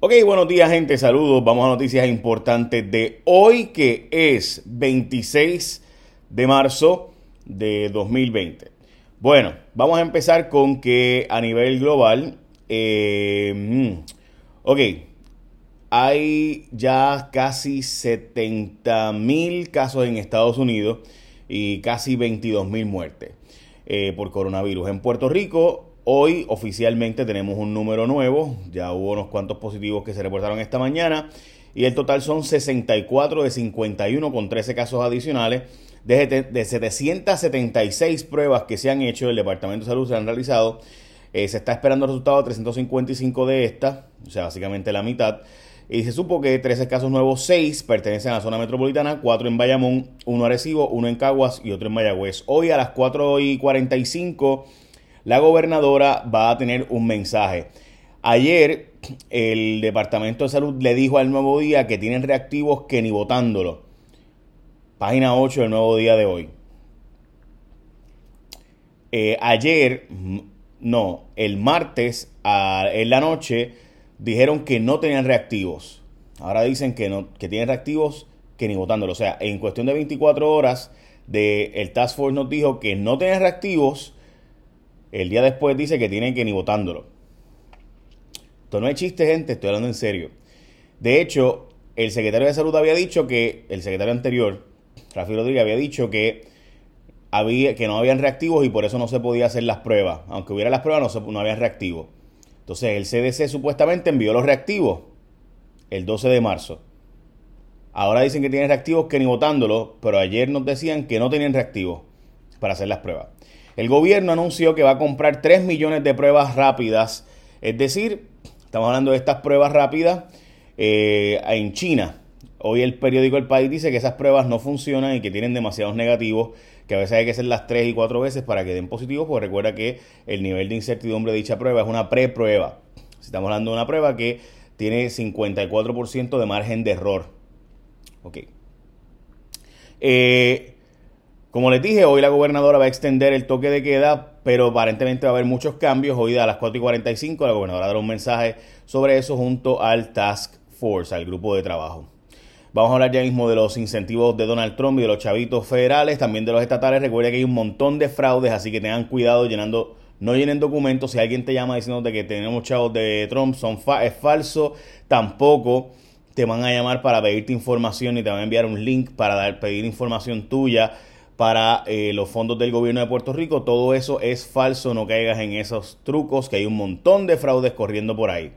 Ok, buenos días gente, saludos. Vamos a noticias importantes de hoy que es 26 de marzo de 2020. Bueno, vamos a empezar con que a nivel global, eh, mm, ok, hay ya casi 70 mil casos en Estados Unidos y casi 22 mil muertes eh, por coronavirus. En Puerto Rico Hoy oficialmente tenemos un número nuevo, ya hubo unos cuantos positivos que se reportaron esta mañana y el total son 64 de 51 con 13 casos adicionales. De, de 776 pruebas que se han hecho, el Departamento de Salud se han realizado, eh, se está esperando el resultado de 355 de estas, o sea, básicamente la mitad. Y se supo que 13 casos nuevos, 6 pertenecen a la zona metropolitana, 4 en Bayamón, 1 Arecibo, 1 en Caguas y otro en Mayagüez. Hoy a las 4 y 45 la gobernadora va a tener un mensaje. Ayer el Departamento de Salud le dijo al Nuevo Día que tienen reactivos que ni votándolo. Página 8 del Nuevo Día de hoy. Eh, ayer, no, el martes en la noche dijeron que no tenían reactivos. Ahora dicen que, no, que tienen reactivos que ni votándolo. O sea, en cuestión de 24 horas, el Task Force nos dijo que no tenían reactivos el día después dice que tienen que ni votándolo. Esto no es chiste, gente, estoy hablando en serio. De hecho, el secretario de Salud había dicho que, el secretario anterior, Rafi Rodríguez, había dicho que, había, que no habían reactivos y por eso no se podía hacer las pruebas. Aunque hubiera las pruebas, no, no había reactivos. Entonces, el CDC supuestamente envió los reactivos el 12 de marzo. Ahora dicen que tienen reactivos que ni votándolo, pero ayer nos decían que no tenían reactivos para hacer las pruebas. El gobierno anunció que va a comprar 3 millones de pruebas rápidas, es decir, estamos hablando de estas pruebas rápidas eh, en China. Hoy el periódico El País dice que esas pruebas no funcionan y que tienen demasiados negativos, que a veces hay que hacerlas 3 y 4 veces para que den positivos, porque recuerda que el nivel de incertidumbre de dicha prueba es una preprueba. Estamos hablando de una prueba que tiene 54% de margen de error. Ok. Eh, como les dije, hoy la gobernadora va a extender el toque de queda, pero aparentemente va a haber muchos cambios. Hoy a las 4 y 45 la gobernadora dará un mensaje sobre eso junto al Task Force, al grupo de trabajo. Vamos a hablar ya mismo de los incentivos de Donald Trump y de los chavitos federales, también de los estatales. Recuerda que hay un montón de fraudes, así que tengan cuidado llenando, no llenen documentos. Si alguien te llama diciéndote que tenemos chavos de Trump, son es falso. Tampoco te van a llamar para pedirte información y te van a enviar un link para pedir información tuya para eh, los fondos del gobierno de Puerto Rico. Todo eso es falso, no caigas en esos trucos, que hay un montón de fraudes corriendo por ahí.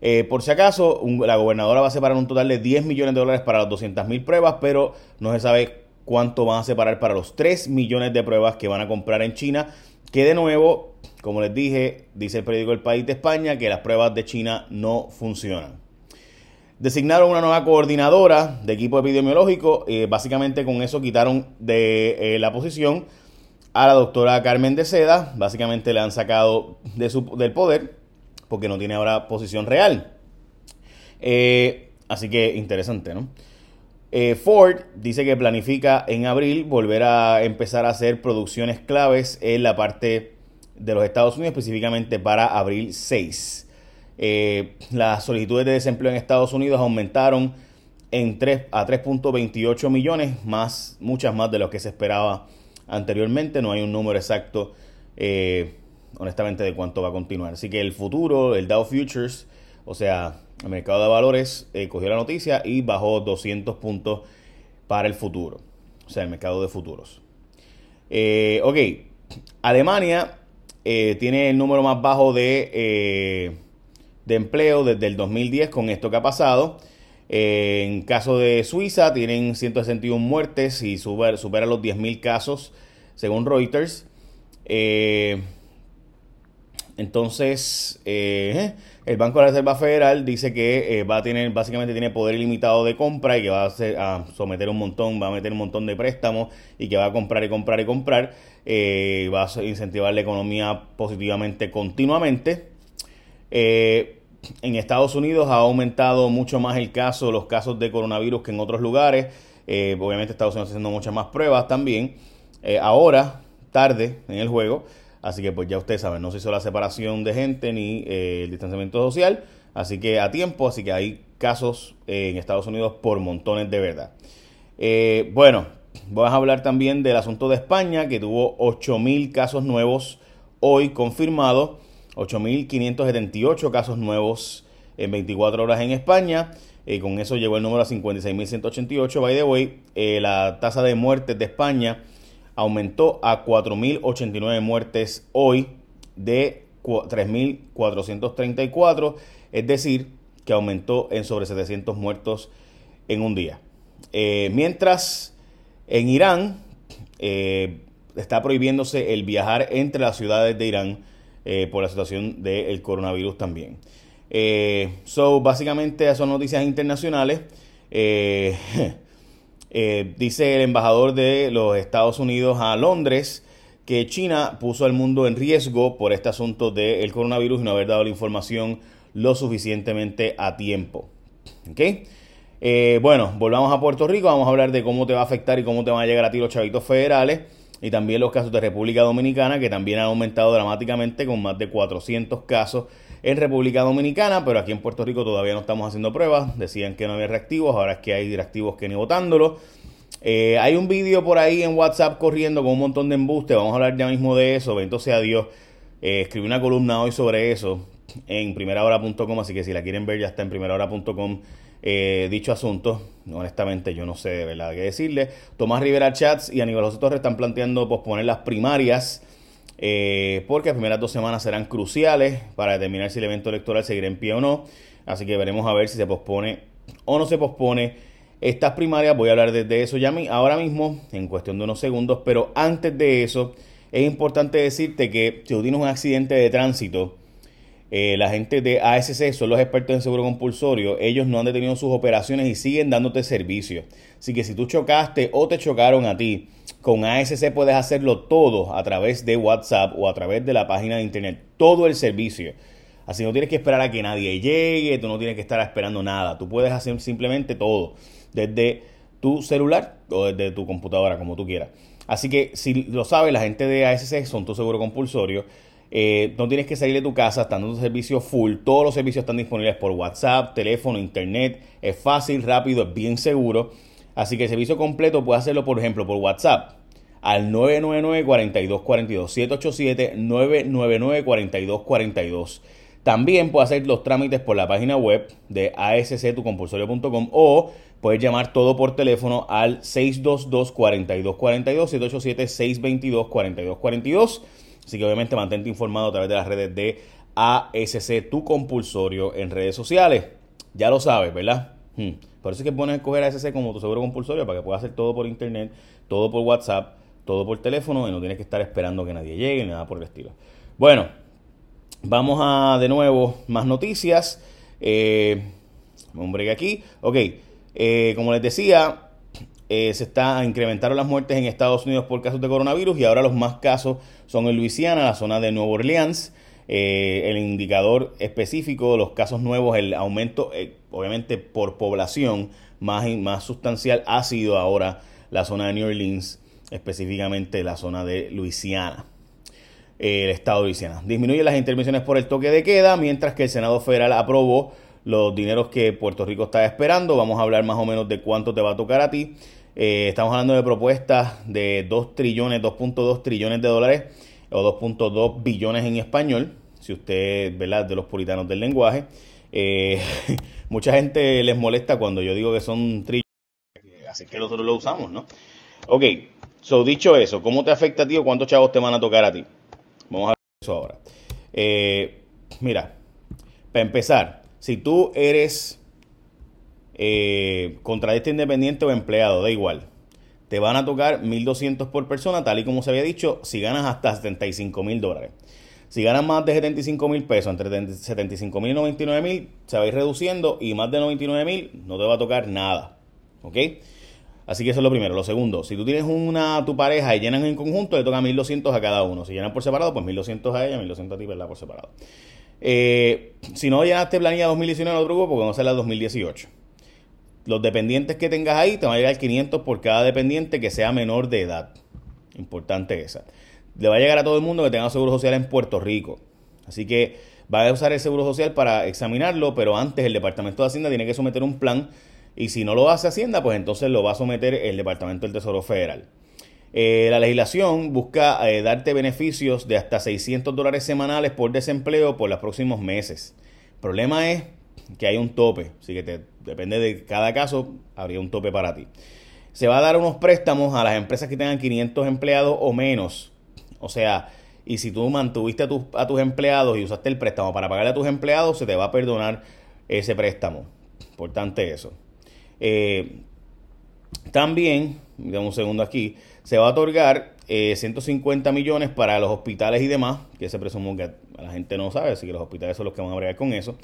Eh, por si acaso, la gobernadora va a separar un total de 10 millones de dólares para las 200 mil pruebas, pero no se sabe cuánto van a separar para los 3 millones de pruebas que van a comprar en China, que de nuevo, como les dije, dice el periódico El País de España, que las pruebas de China no funcionan. Designaron una nueva coordinadora de equipo epidemiológico. y básicamente con eso quitaron de eh, la posición a la doctora Carmen de Seda. Básicamente le han sacado de su, del poder porque no tiene ahora posición real. Eh, así que interesante, ¿no? Eh, Ford dice que planifica en abril volver a empezar a hacer producciones claves en la parte de los Estados Unidos, específicamente para abril 6. Eh, las solicitudes de desempleo en Estados Unidos aumentaron en 3, a 3.28 millones, más, muchas más de lo que se esperaba anteriormente. No hay un número exacto, eh, honestamente, de cuánto va a continuar. Así que el futuro, el Dow Futures, o sea, el mercado de valores, eh, cogió la noticia y bajó 200 puntos para el futuro. O sea, el mercado de futuros. ok, Alemania tiene el número más bajo de de empleo desde el 2010 con esto que ha pasado. Eh, en caso de Suiza, tienen 161 muertes y super, supera los 10.000 casos, según Reuters. Eh, entonces, eh, el Banco de la Reserva Federal dice que va a tener, básicamente tiene poder ilimitado de compra y que va a, a, someter un montón, va a meter un montón de préstamos y que va a comprar y comprar y comprar. va a incentivar la economía positivamente continuamente. Eh, en Estados Unidos ha aumentado mucho más el caso, los casos de coronavirus que en otros lugares. Eh, obviamente Estados Unidos está haciendo muchas más pruebas también. Eh, ahora, tarde en el juego, así que pues ya ustedes saben, no se hizo la separación de gente ni el distanciamiento social. Así que a tiempo, así que hay casos en Estados Unidos por montones de verdad. Bueno, vamos a hablar también del asunto de España, que tuvo 8.000 casos nuevos hoy confirmados, 8.578 casos nuevos en 24 horas en España. Eh, con eso llegó el número a 56.188. By the way, la tasa de muertes de España aumentó a 4.089 muertes hoy de 3.434, es decir, que aumentó en sobre 700 muertos en un día. Eh, mientras en Irán eh, está prohibiéndose el viajar entre las ciudades de Irán eh, por la situación del coronavirus también. so, básicamente son noticias internacionales. dice el embajador de los Estados Unidos a Londres que China puso al mundo en riesgo por este asunto del coronavirus y no haber dado la información lo suficientemente a tiempo. Eh, bueno, volvamos a Puerto Rico, vamos a hablar de cómo te va a afectar y cómo te van a llegar a ti los chavitos federales y también los casos de República Dominicana que también han aumentado dramáticamente con más de 400 casos en República Dominicana, pero aquí en Puerto Rico todavía no estamos haciendo pruebas, decían que no había reactivos, ahora es que hay reactivos que ni votándolo. Eh, hay un vídeo por ahí en WhatsApp corriendo con un montón de embuste. Vamos a hablar ya mismo de eso. Bendito sea Dios. Eh, escribí una columna hoy sobre eso en primerahora.com. Así que si la quieren ver, ya está en primerahora.com. Eh, dicho asunto, honestamente yo no sé de verdad qué decirle. Tomás Rivera Chats y Aníbal José Torres están planteando posponer las primarias porque las primeras dos semanas serán cruciales para determinar si el evento electoral seguirá en pie o no. Así que veremos a ver si se pospone o no se pospone estas primarias, voy a hablar de, eso ya ahora mismo, en cuestión de unos segundos, pero antes de eso, es importante decirte que si tú tienes un accidente de tránsito, eh, la gente de ASC son los expertos en seguro compulsorio, ellos no han detenido sus operaciones y siguen dándote servicio. Así que si tú chocaste o te chocaron a ti, con ASC puedes hacerlo todo a través de WhatsApp o a través de la página de internet, todo el servicio. Así no tienes que esperar a que nadie llegue, tú no tienes que estar esperando nada, tú puedes hacer simplemente todo desde tu celular o desde tu computadora, como tú quieras. Así que si lo sabes, la gente de ASC son tu seguro compulsorio. Eh, no tienes que salir de tu casa, están dando servicio full. Todos los servicios están disponibles por WhatsApp, teléfono, internet. Es fácil, rápido, es bien seguro. Así que el servicio completo puede hacerlo, por ejemplo, por WhatsApp al 999-4242. 787-999-4242. También puede hacer los trámites por la página web de asctucompulsorio.com o Puedes llamar todo por teléfono al 622-4242, 787-622-4242. Así que obviamente mantente informado a través de las redes de ASC Tu Compulsorio en redes sociales. Ya lo sabes, ¿verdad? Hmm. Por eso es que pones a escoger ASC como tu seguro compulsorio para que puedas hacer todo por internet, todo por WhatsApp, todo por teléfono y no tienes que estar esperando que nadie llegue ni nada por el estilo. Bueno, vamos a de nuevo más noticias. Eh, hombre, aquí. Ok. Eh, como les decía, eh, se está incrementaron las muertes en Estados Unidos por casos de coronavirus y ahora los más casos son en Luisiana, la zona de Nueva Orleans. Eh, el indicador específico de los casos nuevos, el aumento, obviamente por población más, más sustancial, ha sido ahora la zona de New Orleans, específicamente la zona de Luisiana el estado de Luisiana. Disminuye las intervenciones por el toque de queda, mientras que el Senado Federal aprobó los dineros que Puerto Rico está esperando. Vamos a hablar más o menos de cuánto te va a tocar a ti. Eh, estamos hablando de propuestas de 2 trillones, 2.2 trillones de dólares o 2.2 billones en español, si usted, ¿verdad?, de los puritanos del lenguaje. Eh, mucha gente les molesta cuando yo digo que son trillones, así que nosotros lo usamos, ¿no? Ok, so dicho eso, ¿cómo te afecta a ti o cuántos chavos te van a tocar a ti? Vamos a ver eso ahora. Eh, mira, para empezar, si tú eres eh, contratista independiente o empleado, da igual. Te van a tocar 1.200 por persona, tal y como se había dicho, si ganas hasta 75 mil dólares. Si ganas más de 75 mil pesos, entre 75 mil y 99 mil, se va a ir reduciendo y más de 99 mil no te va a tocar nada. ¿Ok? Así que eso es lo primero. Lo segundo, si tú tienes una tu pareja y llenan en conjunto, le toca 1200 a cada uno. Si llenan por separado, pues 1200 a ella, 1200 a ti, ¿verdad? Por separado. Eh, si no llenaste planilla 2019 en otro grupo, vamos a hacer la 2018. Los dependientes que tengas ahí te van a llegar 500 por cada dependiente que sea menor de edad. Importante esa. Le va a llegar a todo el mundo que tenga seguro social en Puerto Rico. Así que va a usar el Seguro Social para examinarlo, pero antes el Departamento de Hacienda tiene que someter un plan y si no lo hace Hacienda, pues entonces lo va a someter el Departamento del Tesoro Federal. Eh, la legislación busca eh, darte beneficios de hasta 600 dólares semanales por desempleo por los próximos meses. El problema es que hay un tope, así que depende de cada caso, habría un tope para ti. Se va a dar unos préstamos a las empresas que tengan 500 empleados o menos. O sea, y si tú mantuviste a, tus, empleados y usaste el préstamo para pagarle a tus empleados, se te va a perdonar ese préstamo. Importante eso. Eh, también, dame un segundo aquí, se va a otorgar 150 eh, millones para los hospitales y demás, que se presume que la gente no sabe, así que los hospitales son los que van a bregar con eso.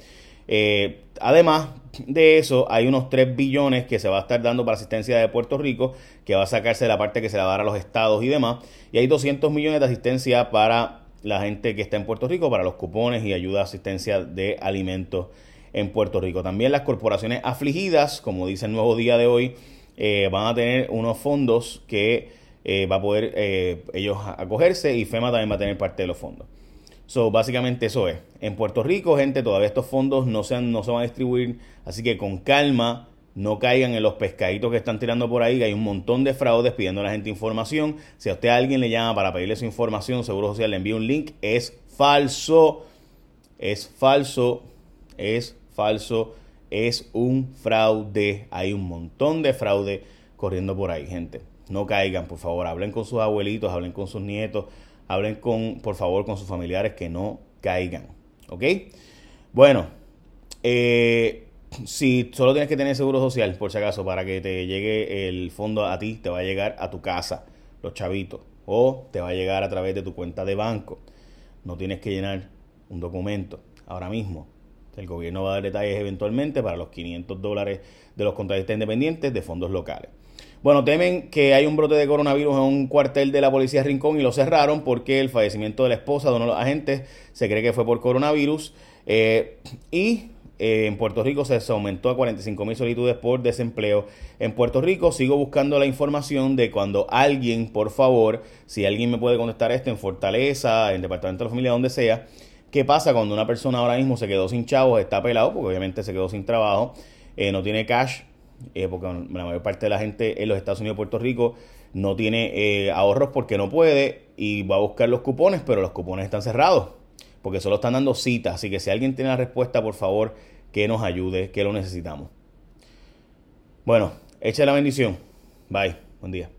Eh, además de eso, hay unos 3 billones que se va a estar dando para asistencia de Puerto Rico, que va a sacarse de la parte que se la va a dar a los estados y demás. Y hay 200 millones de asistencia para la gente que está en Puerto Rico, para los cupones y ayuda a asistencia de alimentos en Puerto Rico. También las corporaciones afligidas, como dice el nuevo día de hoy, eh, van a tener unos fondos que eh, va a poder eh, ellos acogerse y FEMA también va a tener parte de los fondos. So, básicamente eso es. En Puerto Rico, gente, todavía estos fondos no se, no se van a distribuir, así que con calma, no caigan en los pescaditos que están tirando por ahí, hay un montón de fraudes pidiendo a la gente información. Si a usted alguien le llama para pedirle su información, Seguro Social le envía un link, es falso, es falso, es falso es un fraude. Hay un montón de fraude corriendo por ahí, gente. No caigan, por favor. Hablen con sus abuelitos, hablen con sus nietos, hablen con, por favor, con sus familiares que no caigan. ¿Ok? Bueno, eh, si solo tienes que tener seguro social, por si acaso, para que te llegue el fondo a ti, te va a llegar a tu casa, los chavitos, o te va a llegar a través de tu cuenta de banco. No tienes que llenar un documento ahora mismo el gobierno va a dar detalles eventualmente para los 500 dólares de los contratistas independientes de fondos locales. Bueno, temen que hay un brote de coronavirus en un cuartel de la policía Rincón y lo cerraron porque el fallecimiento de la esposa de uno de los agentes se cree que fue por coronavirus. Eh, y eh, en Puerto Rico se aumentó a 45 mil solicitudes por desempleo. En Puerto Rico sigo buscando la información de cuando alguien, por favor, si alguien me puede contestar esto en Fortaleza, en Departamento de la Familia, donde sea, ¿Qué pasa cuando una persona ahora mismo se quedó sin chavos, está pelado, porque obviamente se quedó sin trabajo, eh, no tiene cash, eh, porque la mayor parte de la gente en los Estados Unidos y Puerto Rico no tiene eh, ahorros porque no puede y va a buscar los cupones, pero los cupones están cerrados, porque solo están dando citas. Así que si alguien tiene la respuesta, por favor, que nos ayude, que lo necesitamos. Bueno, echa la bendición. Bye. Buen día.